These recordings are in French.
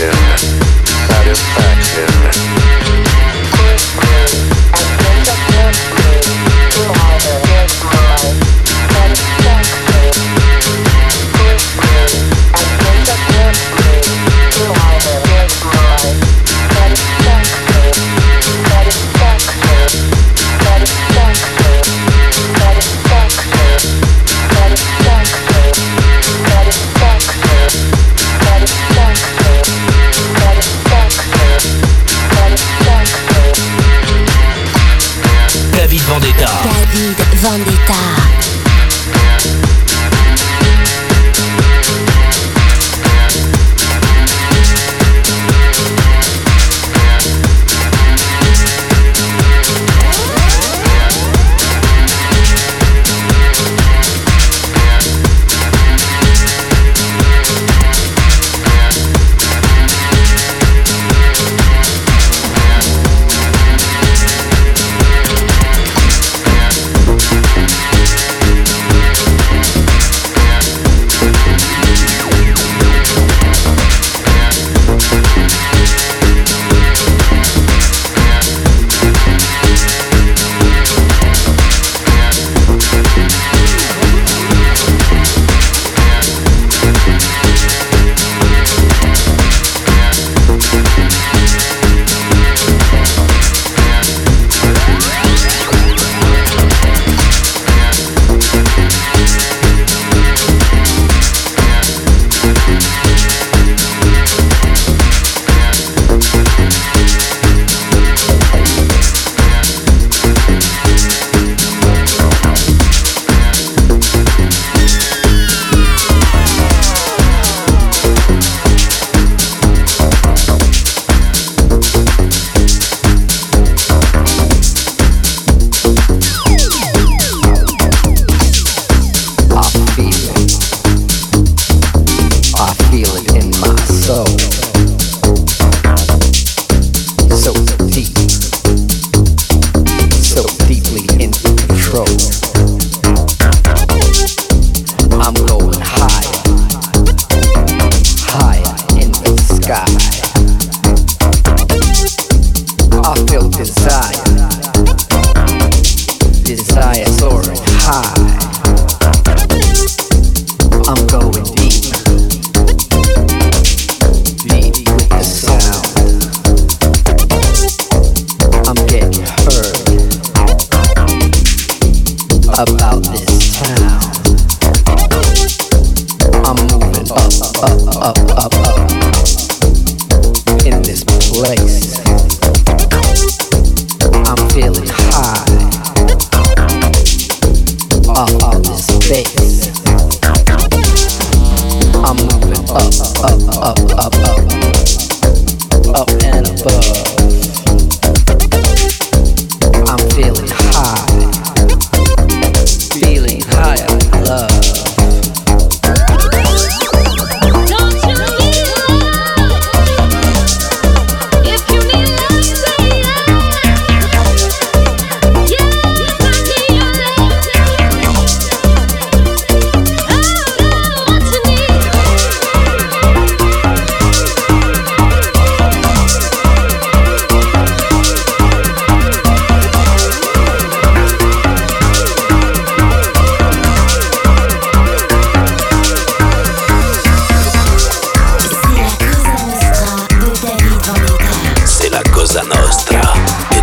satisfaction, satisfaction. Cosa Nostra.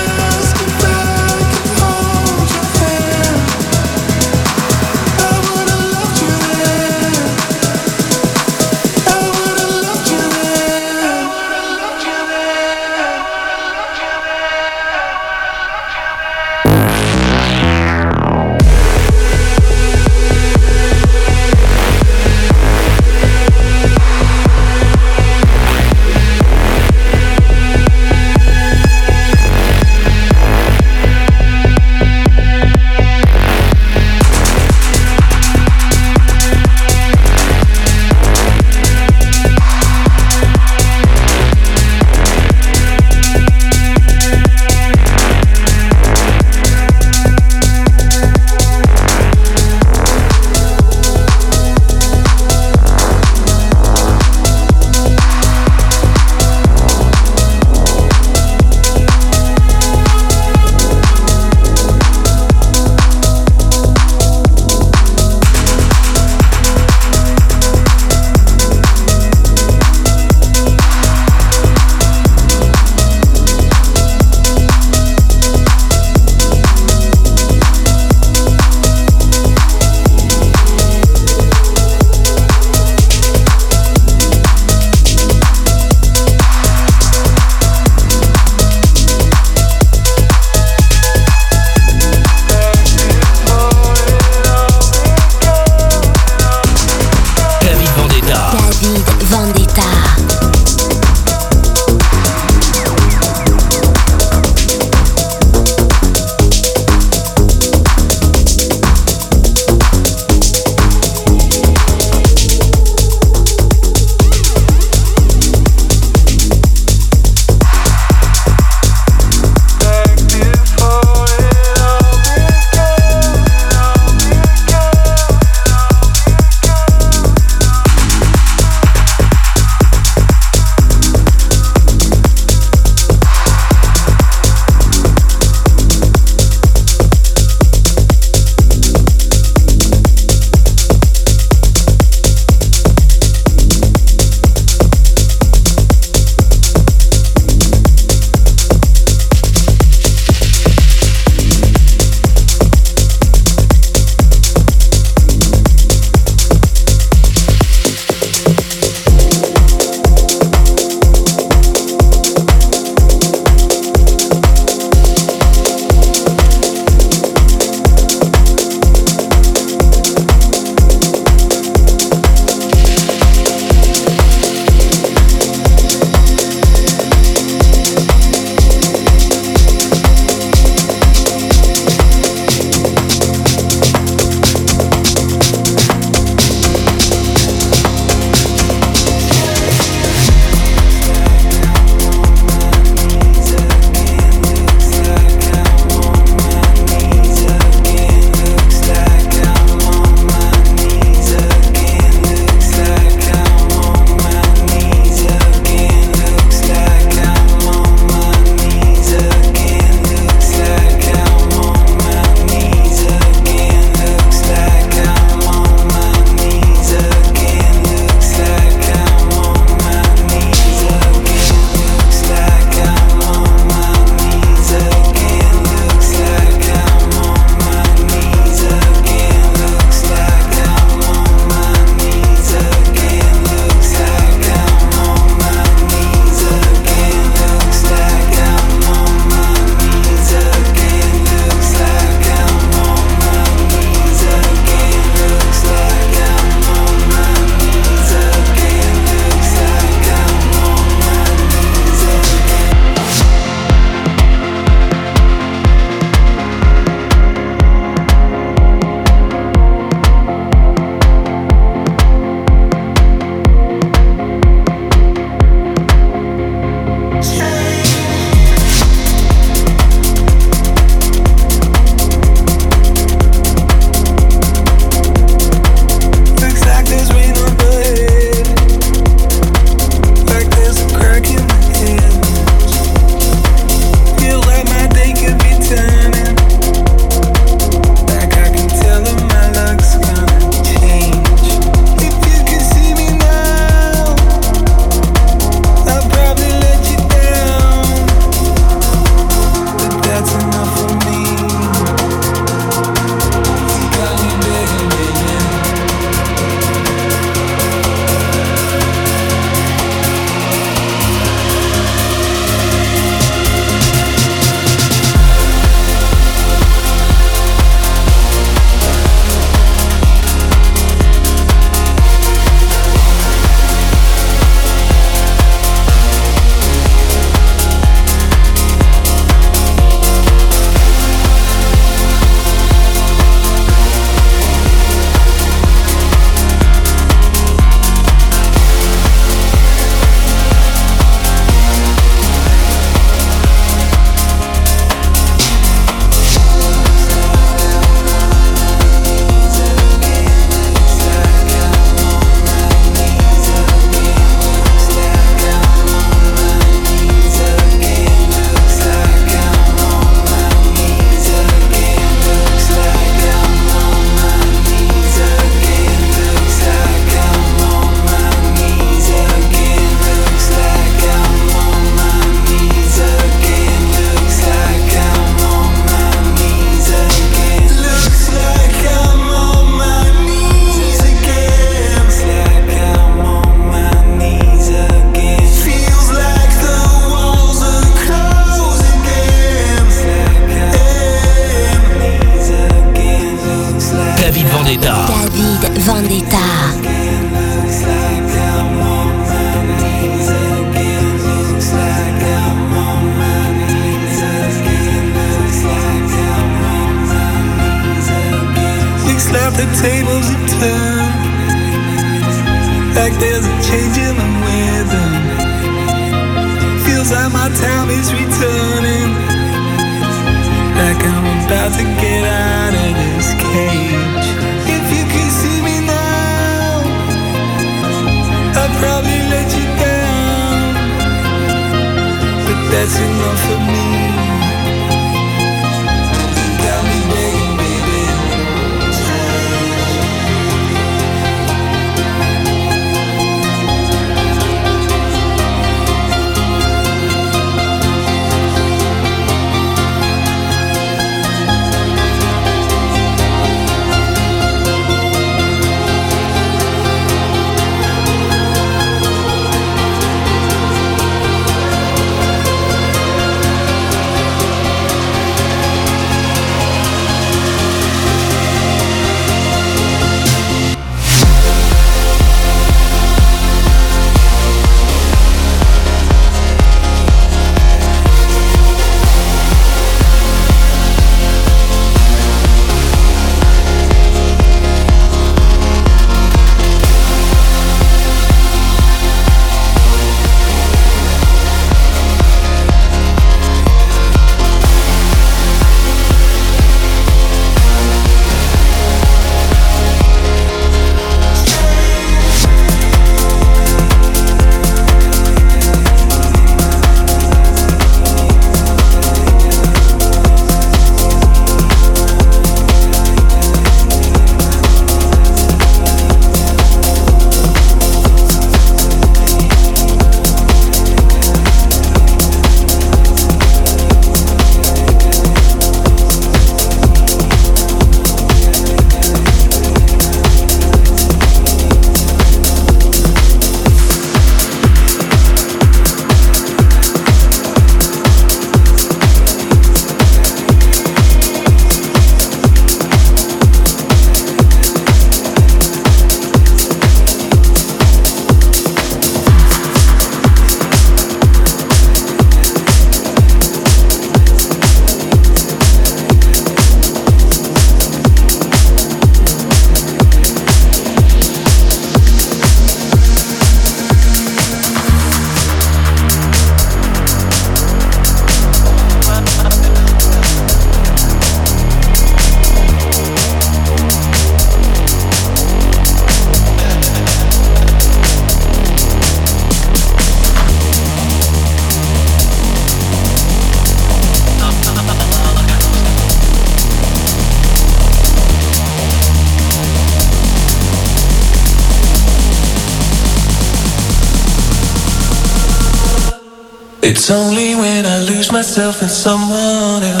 Only when I lose myself in someone else.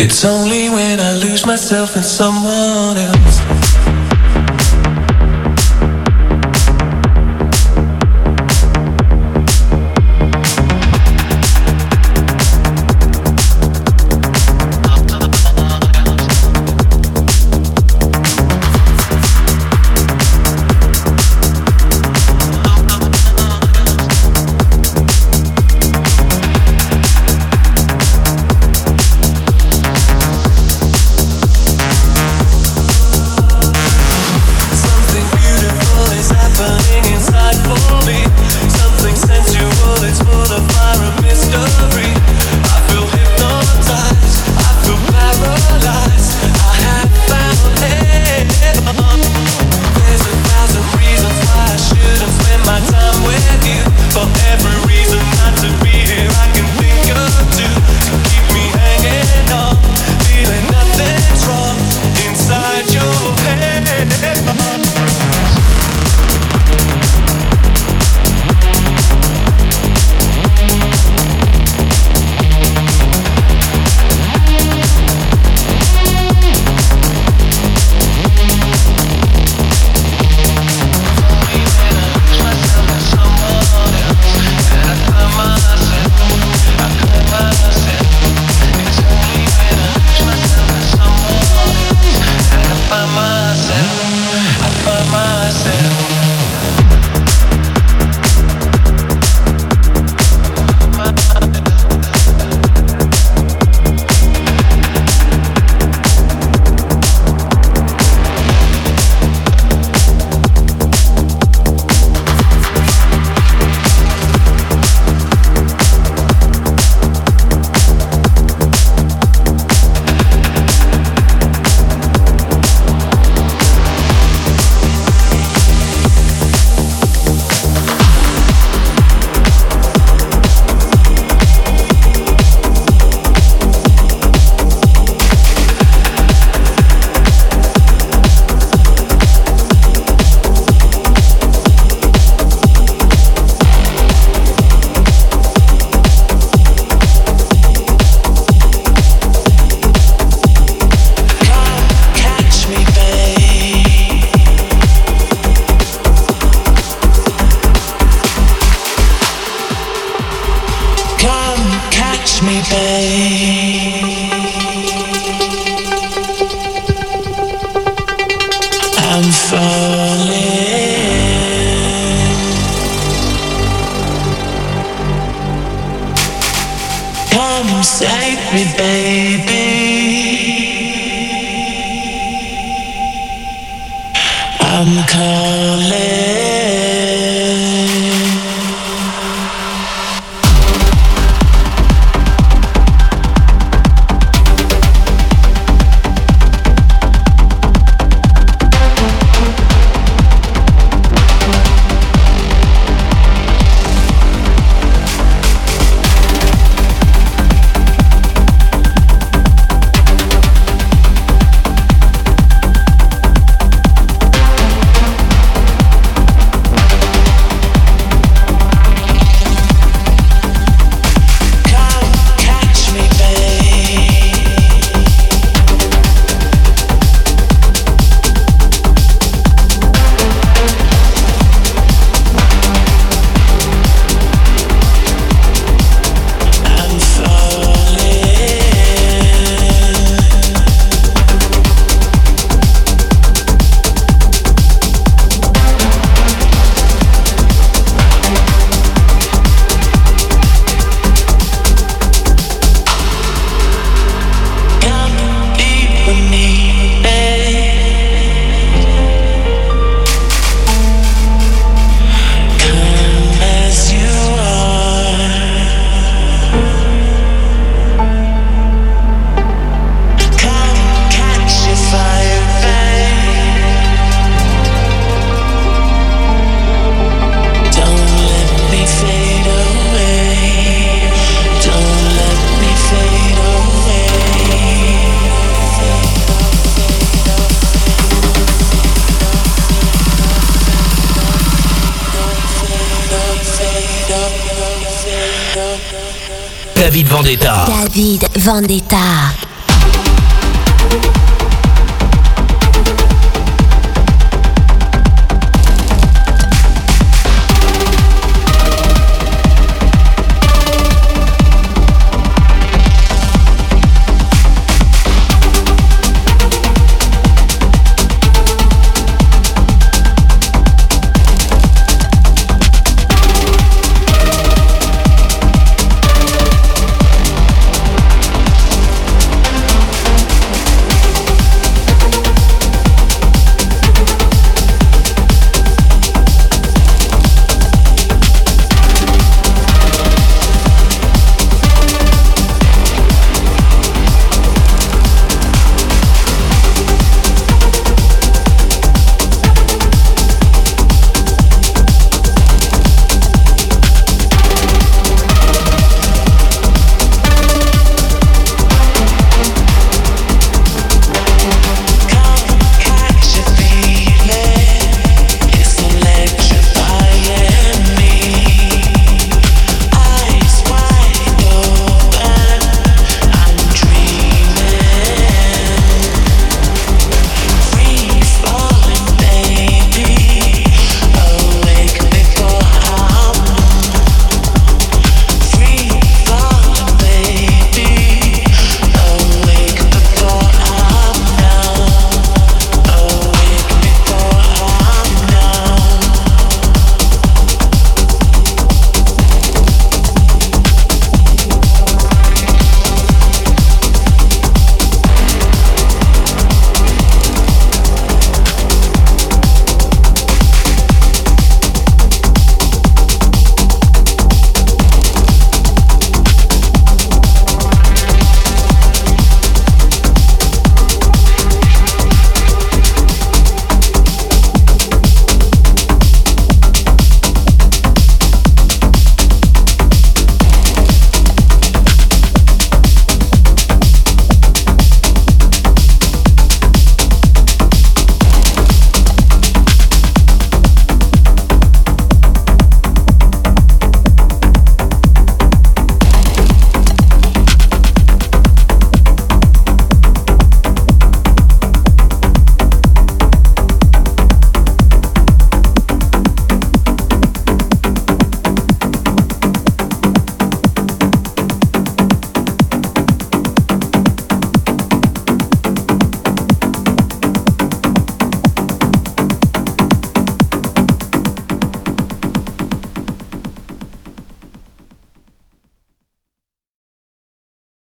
It's only when I lose myself in someone else. David Vendetta.